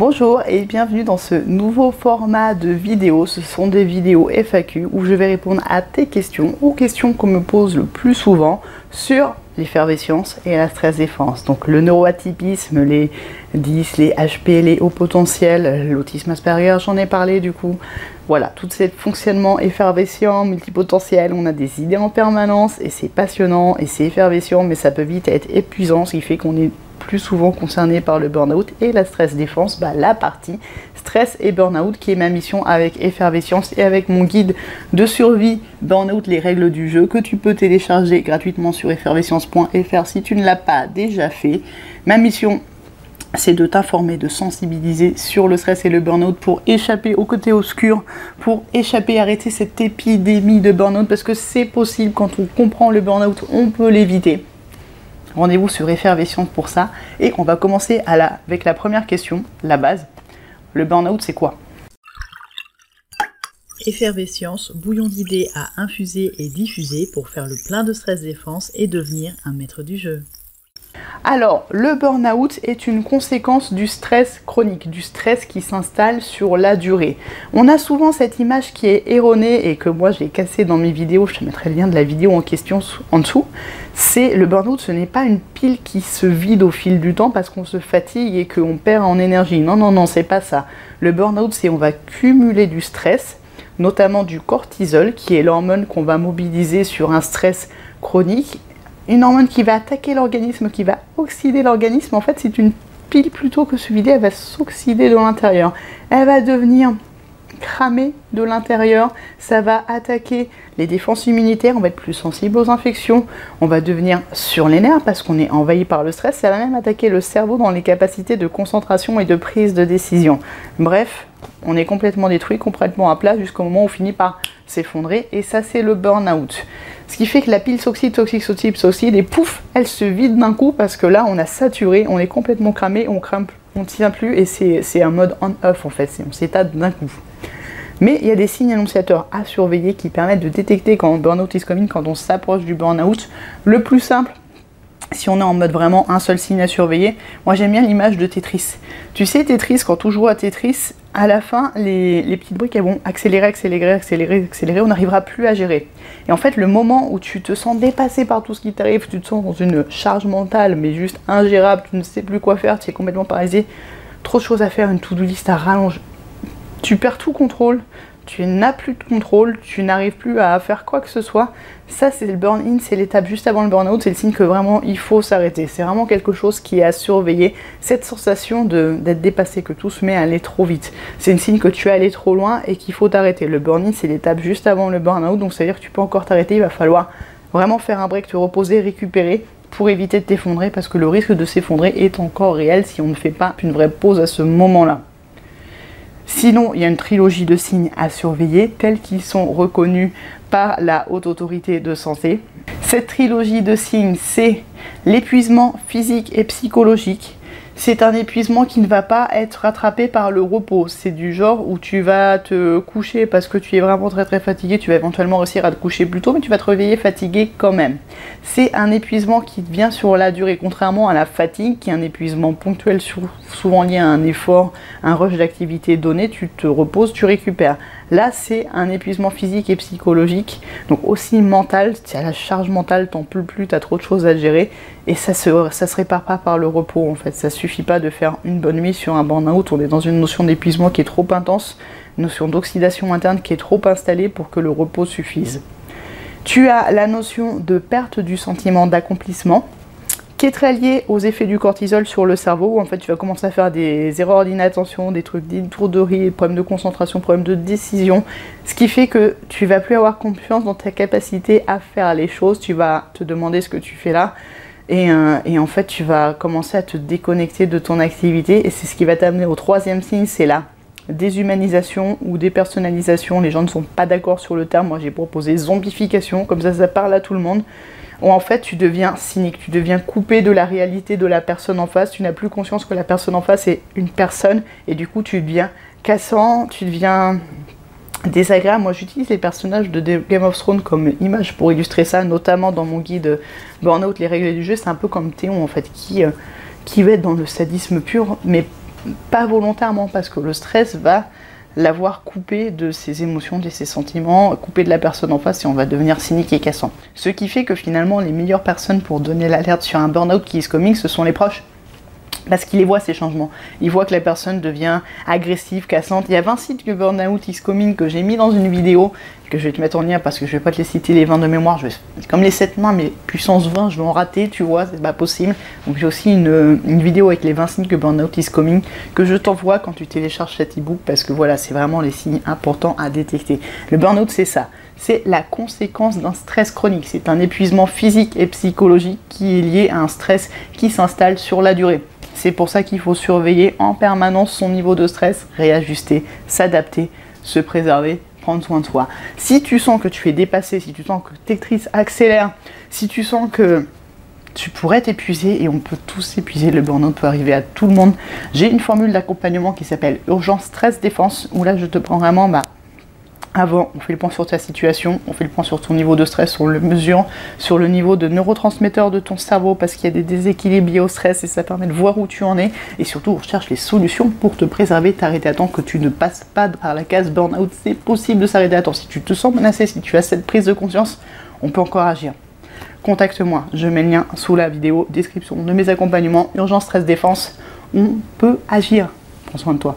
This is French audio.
Bonjour et bienvenue dans ce nouveau format de vidéo. Ce sont des vidéos FAQ où je vais répondre à tes questions, aux questions qu'on me pose le plus souvent sur l'effervescence et la stress défense. Donc le neuroatypisme, les 10, les HP, les hauts potentiels, l'autisme Asperger, j'en ai parlé du coup. Voilà, tout ce fonctionnement effervescent, multipotentiel, on a des idées en permanence et c'est passionnant et c'est effervescent, mais ça peut vite être épuisant, ce qui fait qu'on est plus souvent concerné par le burn-out et la stress défense, bah, la partie stress et burn-out qui est ma mission avec effervescence et avec mon guide de survie burn-out, les règles du jeu que tu peux télécharger gratuitement sur effervescence.fr si tu ne l'as pas déjà fait. Ma mission c'est de t'informer, de sensibiliser sur le stress et le burn-out pour échapper au côté obscur, pour échapper, arrêter cette épidémie de burn-out parce que c'est possible quand on comprend le burn-out, on peut l'éviter. Rendez-vous sur Effervescence pour ça. Et on va commencer avec la première question, la base. Le burn-out, c'est quoi? Effervescence, bouillon d'idées à infuser et diffuser pour faire le plein de stress défense et devenir un maître du jeu. Alors, le burn-out est une conséquence du stress chronique, du stress qui s'installe sur la durée. On a souvent cette image qui est erronée et que moi j'ai cassée dans mes vidéos, je te mettrai le lien de la vidéo en question en dessous. C'est le burn-out, ce n'est pas une pile qui se vide au fil du temps parce qu'on se fatigue et qu'on perd en énergie. Non, non, non, c'est pas ça. Le burn-out, c'est on va cumuler du stress, notamment du cortisol, qui est l'hormone qu'on va mobiliser sur un stress chronique une hormone qui va attaquer l'organisme, qui va oxyder l'organisme, en fait, c'est une pile plutôt que se vider, elle va s'oxyder de l'intérieur. Elle va devenir cramée de l'intérieur, ça va attaquer les défenses immunitaires, on va être plus sensible aux infections, on va devenir sur les nerfs parce qu'on est envahi par le stress, ça va même attaquer le cerveau dans les capacités de concentration et de prise de décision. Bref, on est complètement détruit, complètement à plat jusqu'au moment où on finit par s'effondrer et ça c'est le burn-out. Ce qui fait que la pile s'oxyde, s'oxyde, s'oxyde, s'oxyde et pouf, elle se vide d'un coup parce que là on a saturé, on est complètement cramé, on on tient plus et c'est un mode on-off en fait, on s'étale d'un coup. Mais il y a des signes annonciateurs à surveiller qui permettent de détecter quand burn-out is coming, quand on s'approche du burn-out. Le plus simple, si on est en mode vraiment un seul signe à surveiller, moi j'aime bien l'image de Tetris. Tu sais, Tetris, quand on joue à Tetris, à la fin, les, petites briques elles vont accélérer, accélérer, accélérer, accélérer, on n'arrivera plus à gérer. Et en fait, le moment où tu te sens dépassé par tout ce qui t'arrive, tu te sens dans une charge mentale, mais juste ingérable, tu ne sais plus quoi faire, tu es complètement paralysé, trop de choses à faire, une to-do list à rallonge, tu perds tout contrôle, tu n'as plus de contrôle, tu n'arrives plus à faire quoi que ce soit. Ça, c'est le burn-in, c'est l'étape juste avant le burn-out, c'est le signe que vraiment il faut s'arrêter. C'est vraiment quelque chose qui est à surveiller. Cette sensation d'être dépassé, que tout se met à aller trop vite. C'est un signe que tu es allé trop loin et qu'il faut t'arrêter. Le burn-in, c'est l'étape juste avant le burn-out, donc ça veut dire que tu peux encore t'arrêter. Il va falloir vraiment faire un break, te reposer, récupérer pour éviter de t'effondrer parce que le risque de s'effondrer est encore réel si on ne fait pas une vraie pause à ce moment-là. Sinon, il y a une trilogie de signes à surveiller tels qu'ils sont reconnus par la haute autorité de santé. Cette trilogie de signes, c'est l'épuisement physique et psychologique, c'est un épuisement qui ne va pas être rattrapé par le repos. C'est du genre où tu vas te coucher parce que tu es vraiment très très fatigué, tu vas éventuellement réussir à te coucher plus tôt, mais tu vas te réveiller fatigué quand même. C'est un épuisement qui vient sur la durée, contrairement à la fatigue, qui est un épuisement ponctuel, souvent lié à un effort, un rush d'activité donné, tu te reposes, tu récupères. Là, c'est un épuisement physique et psychologique, donc aussi mental. Tu as la charge mentale, t'en peux plus, tu as trop de choses à gérer, et ça se, ça se répare pas par le repos en fait. Ça suffit pas de faire une bonne nuit sur un burn-out. On est dans une notion d'épuisement qui est trop intense, une notion d'oxydation interne qui est trop installée pour que le repos suffise. Tu as la notion de perte du sentiment d'accomplissement qui est très lié aux effets du cortisol sur le cerveau, où en fait tu vas commencer à faire des erreurs d'inattention, des trucs d'étourderie, problèmes de concentration, problèmes de décision, ce qui fait que tu vas plus avoir confiance dans ta capacité à faire les choses, tu vas te demander ce que tu fais là, et, euh, en fait tu vas commencer à te déconnecter de ton activité, et c'est ce qui va t'amener au troisième signe, c'est la déshumanisation ou dépersonnalisation, les gens ne sont pas d'accord sur le terme, moi j'ai proposé zombification, comme ça ça parle à tout le monde. Où en fait tu deviens cynique, tu deviens coupé de la réalité de la personne en face, tu n'as plus conscience que la personne en face est une personne. Et du coup tu deviens cassant, tu deviens désagréable. Moi j'utilise les personnages de Game of Thrones comme image pour illustrer ça, notamment dans mon guide Burnout, les règles du jeu, c'est un peu comme Théon en fait, qui, euh, qui va être dans le sadisme pur, mais pas volontairement, parce que le stress va l'avoir coupé de ses émotions, de ses sentiments, coupé de la personne en face et on va devenir cynique et cassant. Ce qui fait que finalement les meilleures personnes pour donner l'alerte sur un burn-out qui est coming, ce sont les proches parce qu'il les voit ces changements. Il voit que la personne devient agressive, cassante. Il y a 20 sites que Burnout is coming que j'ai mis dans une vidéo, que je vais te mettre en lien parce que je vais pas te les citer les 20 de mémoire. Je vais, comme les 7 mains, mais puissance 20, je vais en rater, tu vois, c'est pas possible. Donc j'ai aussi une, vidéo avec les 20 signes que Burnout is coming que je t'envoie quand tu télécharges cet ebook parce que voilà, c'est vraiment les signes importants à détecter. Le burnout, c'est ça. C'est la conséquence d'un stress chronique. C'est un épuisement physique et psychologique qui est lié à un stress qui s'installe sur la durée. C'est pour ça qu'il faut surveiller en permanence son niveau de stress, réajuster, s'adapter, se préserver, prendre soin de soi. Si tu sens que tu es dépassé, si tu sens que tes tristes accélère, si tu sens que tu pourrais t'épuiser et on peut tous s'épuiser, le burn-out peut arriver à tout le monde. J'ai une formule d'accompagnement qui s'appelle urgence stress défense où là je te prends vraiment bah, avant, on fait le point sur ta situation, on fait le point sur ton niveau de stress, on le mesure sur le niveau de neurotransmetteurs de ton cerveau parce qu'il y a des déséquilibres liés au stress et ça permet de voir où tu en es. Et surtout, on recherche les solutions pour te préserver, t'arrêter à temps, que tu ne passes pas par la case burn-out. C'est possible de s'arrêter à temps. Si tu te sens menacé, si tu as cette prise de conscience, on peut encore agir. Contacte-moi, je mets le lien sous la vidéo, description de mes accompagnements, urgence, stress, défense. On peut agir. Prends soin de toi.